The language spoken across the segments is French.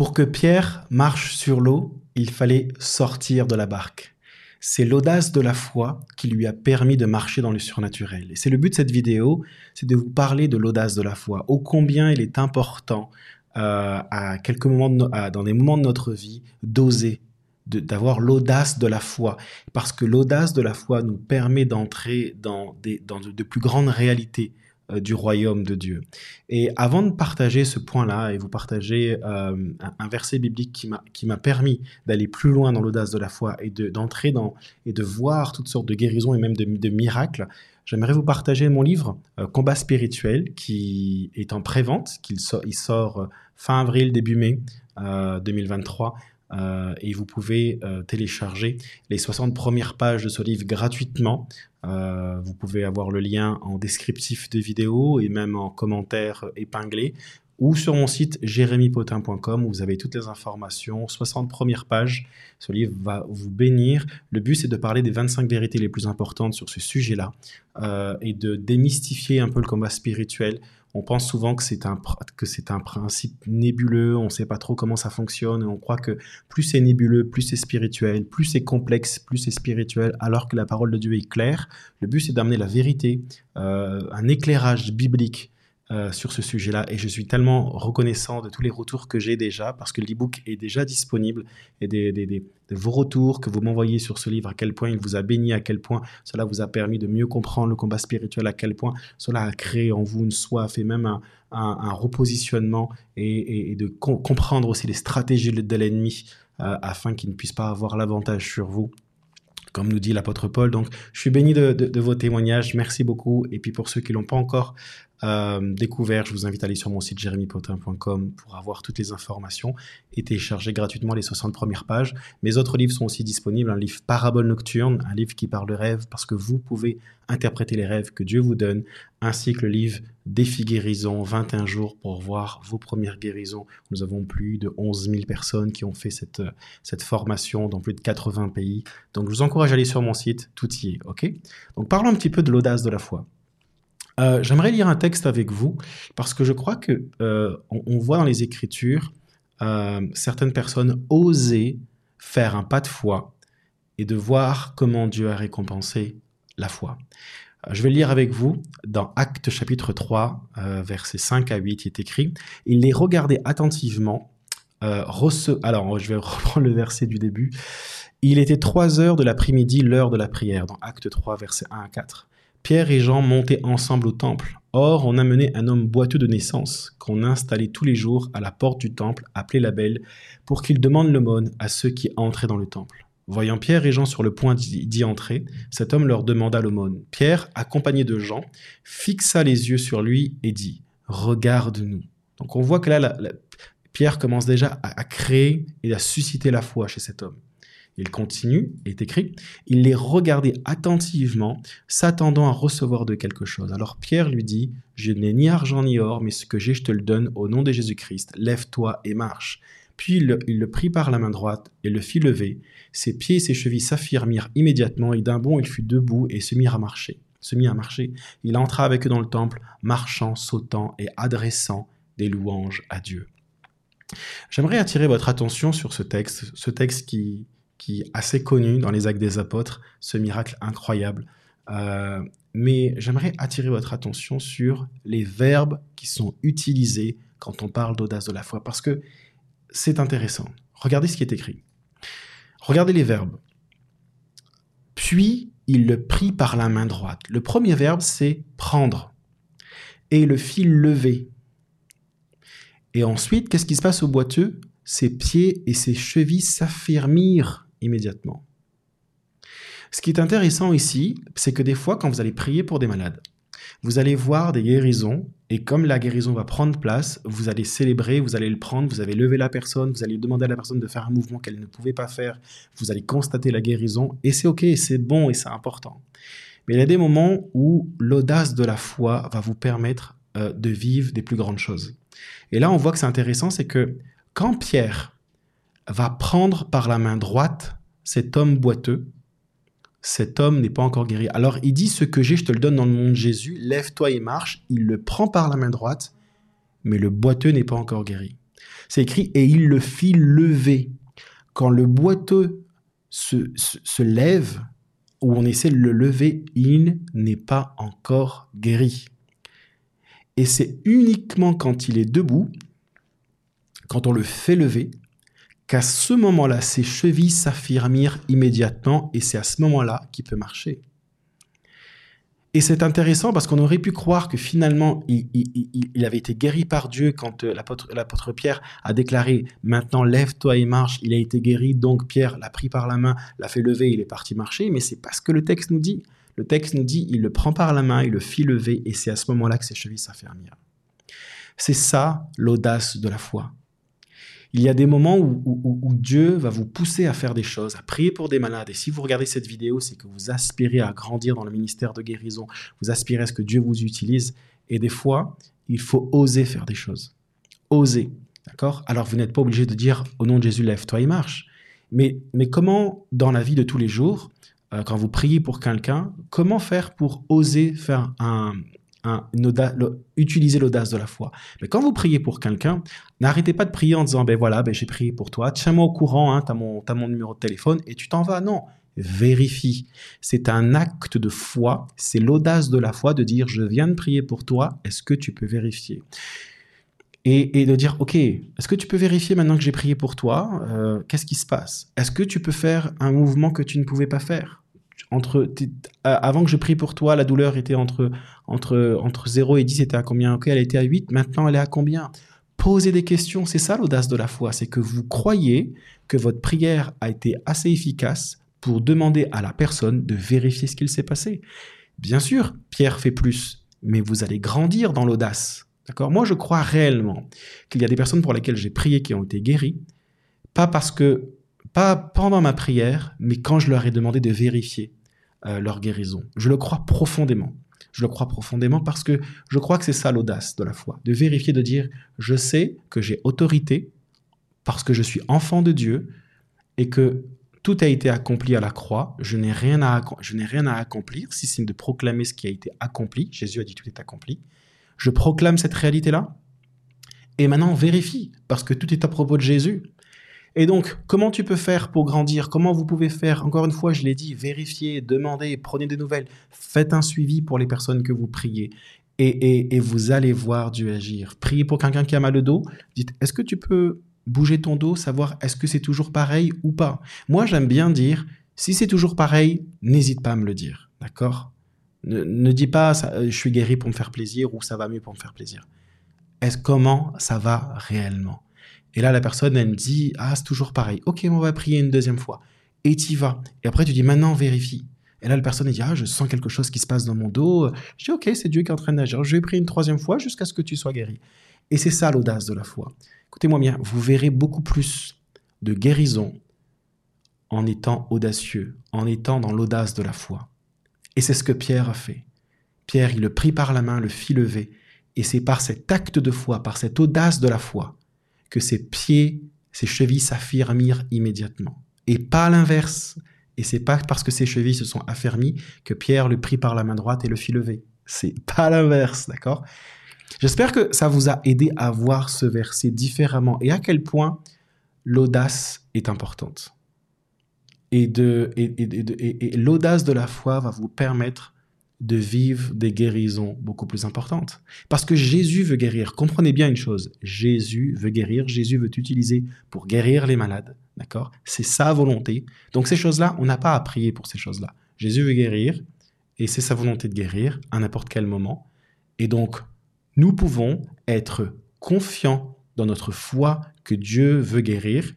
Pour que Pierre marche sur l'eau, il fallait sortir de la barque. C'est l'audace de la foi qui lui a permis de marcher dans le surnaturel. Et c'est le but de cette vidéo, c'est de vous parler de l'audace de la foi, ô combien il est important euh, à quelques moments, dans des moments de notre vie, d'oser, d'avoir l'audace de la foi, parce que l'audace de la foi nous permet d'entrer dans, de, plus grandes réalités du royaume de Dieu. Et avant de partager ce point-là et vous partager euh, un, verset biblique qui m'a permis d'aller plus loin dans l'audace de la foi et d'entrer dans et de voir toutes sortes de guérisons et même de, miracles, j'aimerais vous partager mon livre euh, Combat spirituel qui est en pré-vente, qu'il il sort fin avril début mai 2023 euh, et vous pouvez euh, télécharger les 60 premières pages de ce livre gratuitement. Euh, vous pouvez avoir le lien en descriptif des vidéos et même en commentaire épinglé ou sur mon site jérémypotin.com où vous avez toutes les informations, 60 premières pages. Ce livre va vous bénir. Le but, c'est de parler des 25 vérités les plus importantes sur ce sujet-là et de démystifier un peu le combat spirituel on pense souvent que c'est un, que c'est un principe nébuleux, on ne sait pas trop comment ça fonctionne, et on croit que plus c'est nébuleux, plus c'est spirituel, plus c'est complexe, plus c'est spirituel, alors que la parole de Dieu est claire. Le but, c'est d'amener la vérité, euh, un éclairage biblique euh, sur ce sujet-là et je suis tellement reconnaissant de tous les retours que j'ai déjà parce que l'e-book est déjà disponible et des, de vos retours que vous m'envoyez sur ce livre, à quel point il vous a béni, à quel point cela vous a permis de mieux comprendre le combat spirituel, à quel point cela a créé en vous une soif et même un, repositionnement et, de comprendre aussi les stratégies de l'ennemi euh, afin qu'il ne puisse pas avoir l'avantage sur vous comme nous dit l'apôtre Paul. Donc, je suis béni de, de, vos témoignages. Merci beaucoup. Et puis, pour ceux qui l'ont pas encore euh, découvert, je vous invite à aller sur mon site jérémypotin.com pour avoir toutes les informations et télécharger gratuitement les 60 premières pages. Mes autres livres sont aussi disponibles, un livre Parabole nocturne, un livre qui parle de rêves parce que vous pouvez interpréter les rêves que Dieu vous donne, ainsi que le livre Défi guérison, 21 jours pour voir vos premières guérisons. Nous avons plus de 11 000 personnes qui ont fait cette, cette formation dans plus de 80 pays. Donc je vous encourage à aller sur mon site, tout y est, ok? Donc parlons un petit peu de l'audace de la foi. Euh, j'aimerais lire un texte avec vous parce que je crois que euh, on, voit dans les Écritures euh, certaines personnes oser faire un pas de foi et de voir comment Dieu a récompensé la foi. Je vais lire avec vous dans Actes chapitre 3, versets 5 à 8, il est écrit Il les regardait attentivement. Alors, je vais reprendre le verset du début. Il était 3 heures de l'après-midi, l'heure de la prière, dans Acte 3, versets 1 à 4. Pierre et Jean montaient ensemble au temple. Or, on amenait un homme boiteux de naissance, qu'on installait tous les jours à la porte du temple, appelé la Belle, pour qu'il demande l'aumône à ceux qui entraient dans le temple. Voyant Pierre et Jean sur le point d'y entrer, cet homme leur demanda l'aumône. Pierre, accompagné de Jean, fixa les yeux sur lui et dit Regarde-nous. Donc on voit que là, Pierre commence déjà à créer et à susciter la foi chez cet homme. Il continue, est écrit, il les regardait attentivement, s'attendant à recevoir de quelque chose. Alors Pierre lui dit, Je n'ai ni argent ni or, mais ce que j'ai, je te le donne au nom de Jésus-Christ. Lève-toi et marche. Puis il le, prit par la main droite et le fit lever. Ses pieds et ses chevilles s'affirmirent immédiatement, et d'un bond il fut debout et se mit à marcher. Se mit à marcher. Il entra avec eux dans le temple, marchant, sautant et adressant des louanges à Dieu. J'aimerais attirer votre attention sur ce texte, ce texte qui, qui est assez connu dans les actes des apôtres, ce miracle incroyable. Euh, mais j'aimerais attirer votre attention sur les verbes qui sont utilisés quand on parle d'audace de la foi, parce que c'est intéressant. Regardez ce qui est écrit. Regardez les verbes. Puis il le prit par la main droite. Le premier verbe, c'est prendre. Et le fil levé. Et ensuite, qu'est-ce qui se passe au boiteux? Ses pieds et ses chevilles s'affermirent immédiatement. Ce qui est intéressant ici, c'est que des fois, quand vous allez prier pour des malades, vous allez voir des guérisons, et comme la guérison va prendre place, vous allez célébrer, vous allez le prendre, vous allez lever la personne, vous allez demander à la personne de faire un mouvement qu'elle ne pouvait pas faire, vous allez constater la guérison, et c'est ok, c'est bon et c'est important. Mais il y a des moments où l'audace de la foi va vous permettre euh, de vivre des plus grandes choses. Et là, on voit que c'est intéressant, c'est que quand Pierre va prendre par la main droite cet homme boiteux. Cet homme n'est pas encore guéri. Alors il dit, ce que j'ai, je te le donne dans le nom de Jésus, lève-toi et marche. Il le prend par la main droite, mais le boiteux n'est pas encore guéri. C'est écrit et il le fit lever. Quand le boiteux se, lève, ou on essaie de le lever, il n'est pas encore guéri. Et c'est uniquement quand il est debout, quand on le fait lever, qu'à ce moment-là, ses chevilles s'affirmirent immédiatement et c'est à ce moment-là qu'il peut marcher. Et c'est intéressant parce qu'on aurait pu croire que finalement, il, avait été guéri par Dieu quand euh, l'apôtre Pierre a déclaré Maintenant, lève-toi et marche. Il a été guéri, donc Pierre l'a pris par la main, l'a fait lever, il est parti marcher. Mais c'est pas ce que le texte nous dit. Le texte nous dit Il le prend par la main, il le fit lever, et c'est à ce moment-là que ses chevilles s'affermirent. C'est ça l'audace de la foi. Il y a des moments où, Dieu va vous pousser à faire des choses, à prier pour des malades. Et si vous regardez cette vidéo, c'est que vous aspirez à grandir dans le ministère de guérison, vous aspirez à ce que Dieu vous utilise. Et des fois, il faut oser faire des choses. Oser. D'accord? Alors, vous n'êtes pas obligé de dire au nom de Jésus, lève-toi et marche. Mais, mais comment, dans la vie de tous les jours, euh, quand vous priez pour quelqu'un, comment faire pour oser faire un, utiliser l'audace de la foi. Mais quand vous priez pour quelqu'un, n'arrêtez pas de prier en disant, ben voilà, ben j'ai prié pour toi, tiens-moi au courant, hein, tu as mon, mon numéro de téléphone et tu t'en vas. Non, vérifie. C'est un acte de foi, c'est l'audace de la foi de dire, je viens de prier pour toi, est-ce que tu peux vérifier? Et, de dire, OK, est-ce que tu peux vérifier maintenant que j'ai prié pour toi euh, Qu'est-ce qui se passe? Est-ce que tu peux faire un mouvement que tu ne pouvais pas faire? Entre avant que je prie pour toi, la douleur était entre, entre, entre 0 et 10, c'était à combien? Ok, elle était à 8, maintenant elle est à combien? Posez des questions, c'est ça l'audace de la foi, c'est que vous croyez que votre prière a été assez efficace pour demander à la personne de vérifier ce qu'il s'est passé. Bien sûr, Pierre fait plus, mais vous allez grandir dans l'audace. D'accord? Moi, je crois réellement qu'il y a des personnes pour lesquelles j'ai prié qui ont été guéries, pas parce que pas pendant ma prière, mais quand je leur ai demandé de vérifier euh, leur guérison. Je le crois profondément. Je le crois profondément parce que je crois que c'est ça l'audace de la foi, de vérifier, de dire, je sais que j'ai autorité parce que je suis enfant de Dieu et que tout a été accompli à la croix, je n'ai rien à, je n'ai rien à accomplir, si c'est de proclamer ce qui a été accompli. Jésus a dit tout est accompli. Je proclame cette réalité-là. Et maintenant, vérifie, parce que tout est à propos de Jésus. Et donc, comment tu peux faire pour grandir? Comment vous pouvez faire? Encore une fois, je l'ai dit, vérifiez, demandez, prenez des nouvelles, faites un suivi pour les personnes que vous priez. Et, vous allez voir Dieu agir. Priez pour quelqu'un qui a mal au dos. Dites, est-ce que tu peux bouger ton dos, savoir est-ce que c'est toujours pareil ou pas? Moi, j'aime bien dire, si c'est toujours pareil, n'hésite pas à me le dire. D'accord? Ne, dis pas, je suis guéri pour me faire plaisir ou ça va mieux pour me faire plaisir. Est-ce comment ça va réellement? Et là, la personne, elle me dit, ah, c'est toujours pareil. Ok, on va prier une deuxième fois. Et tu vas. Et après, tu dis, maintenant, vérifie. Et là, la personne, elle dit, ah, je sens quelque chose qui se passe dans mon dos. Je dis, ok, c'est Dieu qui est en train d'agir. Je vais prier une troisième fois jusqu'à ce que tu sois guéri. Et c'est ça l'audace de la foi. Écoutez-moi bien, vous verrez beaucoup plus de guérison en étant audacieux, en étant dans l'audace de la foi. Et c'est ce que Pierre a fait. Pierre, il le prit par la main, le fit lever. Et c'est par cet acte de foi, par cette audace de la foi, que ses pieds, ses chevilles s'affirmirent immédiatement. Et pas l'inverse. Et c'est pas parce que ses chevilles se sont affermies que Pierre le prit par la main droite et le fit lever. C'est pas l'inverse, d'accord? J'espère que ça vous a aidé à voir ce verset différemment et à quel point l'audace est importante. Et, de, et l'audace de la foi va vous permettre de vivre des guérisons beaucoup plus importantes. Parce que Jésus veut guérir. Comprenez bien une chose, Jésus veut guérir, Jésus veut t'utiliser pour guérir les malades. D'accord? C'est sa volonté. Donc ces choses-là, on n'a pas à prier pour ces choses-là. Jésus veut guérir et c'est sa volonté de guérir à n'importe quel moment. Et donc, nous pouvons être confiants dans notre foi que Dieu veut guérir.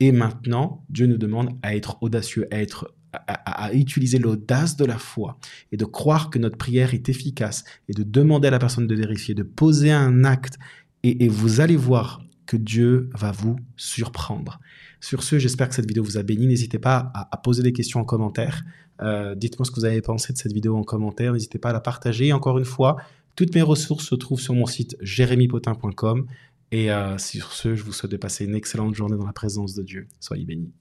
Et maintenant, Dieu nous demande à être audacieux, à être à, utiliser l'audace de la foi et de croire que notre prière est efficace et de demander à la personne de vérifier, de poser un acte et, vous allez voir que Dieu va vous surprendre. Sur ce, j'espère que cette vidéo vous a béni. N'hésitez pas à, poser des questions en commentaire. Euh, dites-moi ce que vous avez pensé de cette vidéo en commentaire. N'hésitez pas à la partager. encore une fois, toutes mes ressources se trouvent sur mon site jérémypotin.com. Et euh, sur ce, je vous souhaite de passer une excellente journée dans la présence de Dieu. Soyez bénis.